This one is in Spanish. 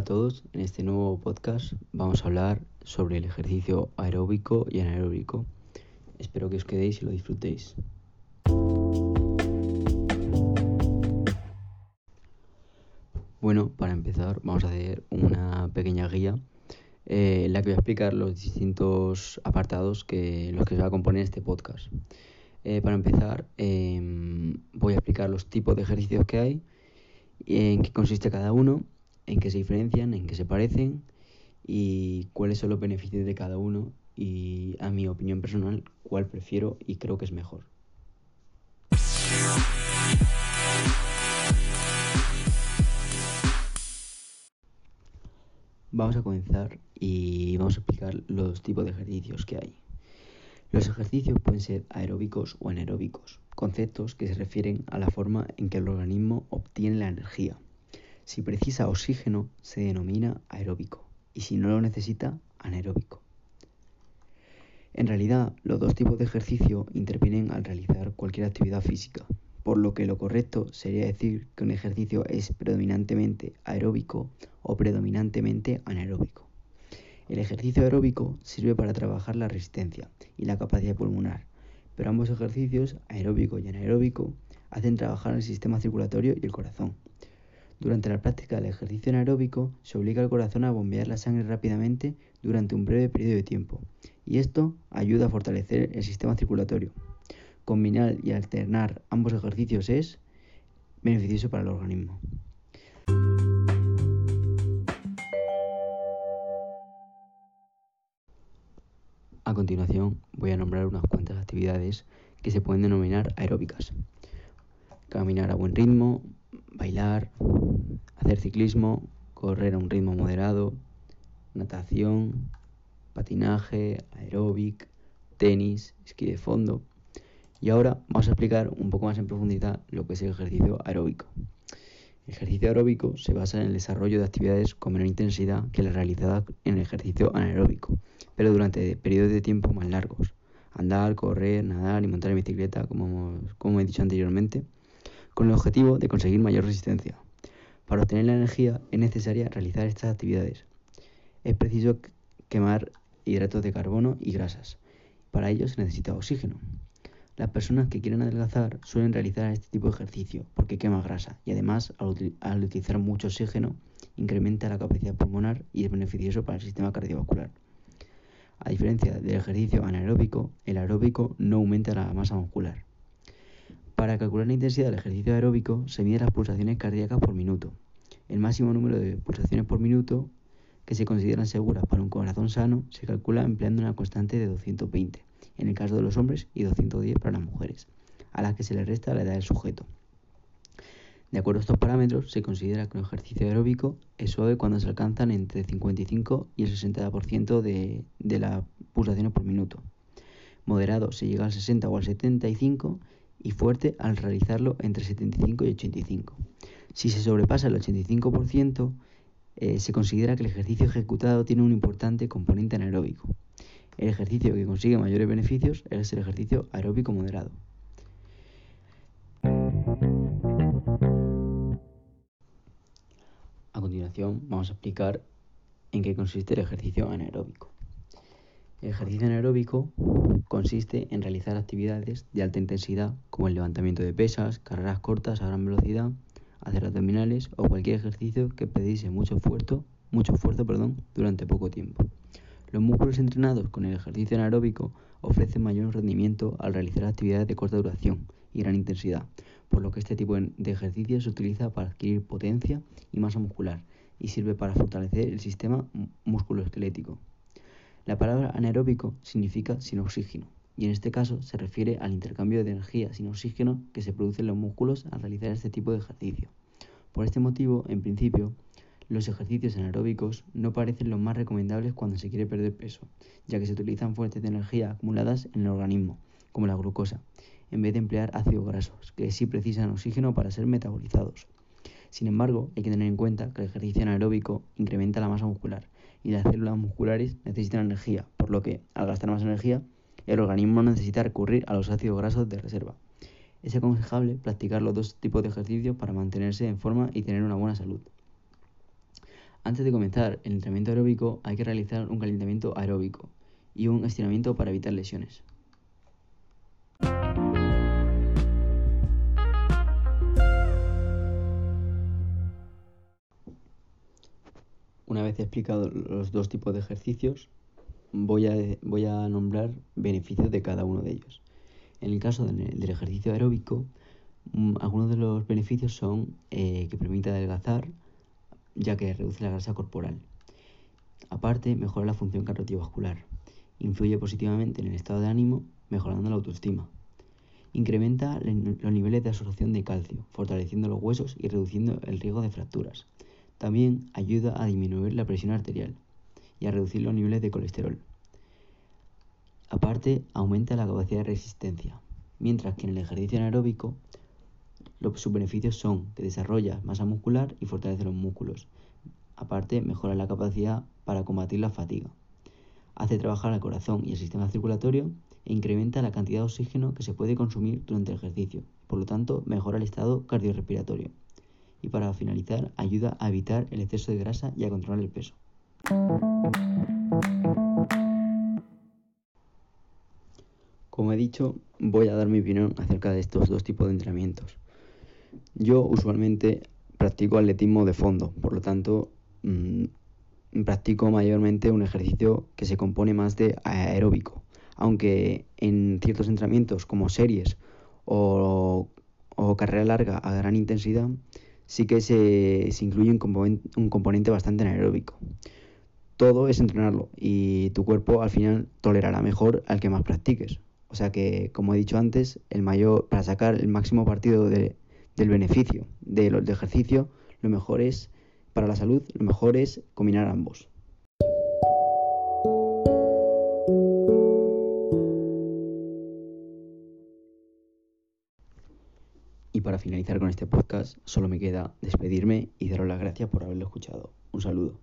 A todos, en este nuevo podcast vamos a hablar sobre el ejercicio aeróbico y anaeróbico. Espero que os quedéis y lo disfrutéis. Bueno, para empezar vamos a hacer una pequeña guía eh, en la que voy a explicar los distintos apartados que los que se va a componer este podcast. Eh, para empezar em, voy a explicar los tipos de ejercicios que hay, en qué consiste cada uno en qué se diferencian, en qué se parecen y cuáles son los beneficios de cada uno y a mi opinión personal cuál prefiero y creo que es mejor. Vamos a comenzar y vamos a explicar los tipos de ejercicios que hay. Los ejercicios pueden ser aeróbicos o anaeróbicos, conceptos que se refieren a la forma en que el organismo obtiene la energía. Si precisa oxígeno, se denomina aeróbico y si no lo necesita, anaeróbico. En realidad, los dos tipos de ejercicio intervienen al realizar cualquier actividad física, por lo que lo correcto sería decir que un ejercicio es predominantemente aeróbico o predominantemente anaeróbico. El ejercicio aeróbico sirve para trabajar la resistencia y la capacidad pulmonar, pero ambos ejercicios, aeróbico y anaeróbico, hacen trabajar el sistema circulatorio y el corazón. Durante la práctica del ejercicio anaeróbico se obliga al corazón a bombear la sangre rápidamente durante un breve periodo de tiempo, y esto ayuda a fortalecer el sistema circulatorio. Combinar y alternar ambos ejercicios es beneficioso para el organismo. A continuación voy a nombrar unas cuantas actividades que se pueden denominar aeróbicas. Caminar a buen ritmo, bailar, hacer ciclismo, correr a un ritmo moderado, natación, patinaje, aeróbic, tenis, esquí de fondo. Y ahora vamos a explicar un poco más en profundidad lo que es el ejercicio aeróbico. El ejercicio aeróbico se basa en el desarrollo de actividades con menor intensidad que la realizada en el ejercicio anaeróbico, pero durante periodos de tiempo más largos. Andar, correr, nadar y montar en bicicleta, como, como he dicho anteriormente, con el objetivo de conseguir mayor resistencia. Para obtener la energía es necesaria realizar estas actividades. Es preciso quemar hidratos de carbono y grasas. Para ello se necesita oxígeno. Las personas que quieren adelgazar suelen realizar este tipo de ejercicio porque quema grasa y además al, utilizar mucho oxígeno incrementa la capacidad pulmonar y es beneficioso para el sistema cardiovascular. A diferencia del ejercicio anaeróbico, el aeróbico no aumenta la masa muscular. Para calcular la intensidad del ejercicio aeróbico se miden las pulsaciones cardíacas por minuto. El máximo número de pulsaciones por minuto que se consideran seguras para un corazón sano se calcula empleando una constante de 220 en el caso de los hombres y 210 para las mujeres, a las que se le resta la edad del sujeto. De acuerdo a estos parámetros, se considera que un ejercicio aeróbico es suave cuando se alcanzan entre el 55 y el 60% de, las pulsaciones por minuto. Moderado se llega al 60 o al 75 y fuerte al realizarlo entre 75 y 85. Si se sobrepasa el 85%, eh, se considera que el ejercicio ejecutado tiene un importante componente anaeróbico. El ejercicio que consigue mayores beneficios es el ejercicio aeróbico moderado. A continuación vamos a explicar en qué consiste el ejercicio anaeróbico. El ejercicio anaeróbico consiste en realizar actividades de alta intensidad como el levantamiento de pesas, carreras cortas a gran velocidad, hacer abdominales o cualquier ejercicio que precise mucho esfuerzo, durante poco tiempo. Los músculos entrenados con el ejercicio anaeróbico ofrecen mayor rendimiento al realizar actividades de corta duración y gran intensidad, por lo que este tipo de ejercicio se utiliza para adquirir potencia y masa muscular y sirve para fortalecer el sistema musculoesquelético. La palabra anaeróbico significa sin oxígeno y en este caso se refiere al intercambio de energía sin oxígeno que se produce en los músculos al realizar este tipo de ejercicio. Por este motivo, en principio, los ejercicios anaeróbicos no parecen los más recomendables cuando se quiere perder peso, ya que se utilizan fuentes de energía acumuladas en el organismo, como la glucosa, en vez de emplear ácidos grasos, que sí precisan oxígeno para ser metabolizados. Sin embargo, hay que tener en cuenta que el ejercicio anaeróbico incrementa la masa muscular y las células musculares necesitan energía, por lo que, al gastar más energía, el organismo necesita recurrir a los ácidos grasos de reserva. Es aconsejable practicar los dos tipos de ejercicios para mantenerse en forma y tener una buena salud. Antes de comenzar el entrenamiento aeróbico hay que realizar un calentamiento aeróbico y un estiramiento para evitar lesiones. Una vez explicado los dos tipos de ejercicios, voy a, voy a nombrar beneficios de cada uno de ellos. En el caso del, ejercicio aeróbico, mm, algunos de los beneficios son eh, que permite adelgazar, ya que reduce la grasa corporal. Aparte, mejora la función cardiovascular. Influye positivamente en el estado de ánimo, mejorando la autoestima. Incrementa los niveles de absorción de calcio, fortaleciendo los huesos y reduciendo el riesgo de fracturas. También ayuda a disminuir la presión arterial y a reducir los niveles de colesterol. Aparte, aumenta la capacidad de resistencia, mientras que en el ejercicio anaeróbico sus beneficios son que desarrolla masa muscular y fortalece los músculos. Aparte, mejora la capacidad para combatir la fatiga. Hace trabajar al corazón y el sistema circulatorio e incrementa la cantidad de oxígeno que se puede consumir durante el ejercicio. Por lo tanto, mejora el estado cardiorrespiratorio. Y para finalizar, ayuda a evitar el exceso de grasa y a controlar el peso. Como he dicho, voy a dar mi opinión acerca de estos dos tipos de entrenamientos. Yo usualmente practico atletismo de fondo, por lo tanto mmm, practico mayormente un ejercicio que se compone más de aeróbico, aunque en ciertos entrenamientos como series o, carrera larga a gran intensidad sí que se, incluye un componente, un componente bastante aeróbico. Todo es entrenarlo y tu cuerpo al final tolerará mejor al que más practiques. O sea que, como he dicho antes, el mayor, para sacar el máximo partido de, del beneficio del ejercicio, lo mejor es, para la salud, lo mejor es combinar ambos. Y para finalizar con este podcast, solo me queda despedirme y daros las gracias por haberlo escuchado. Un saludo.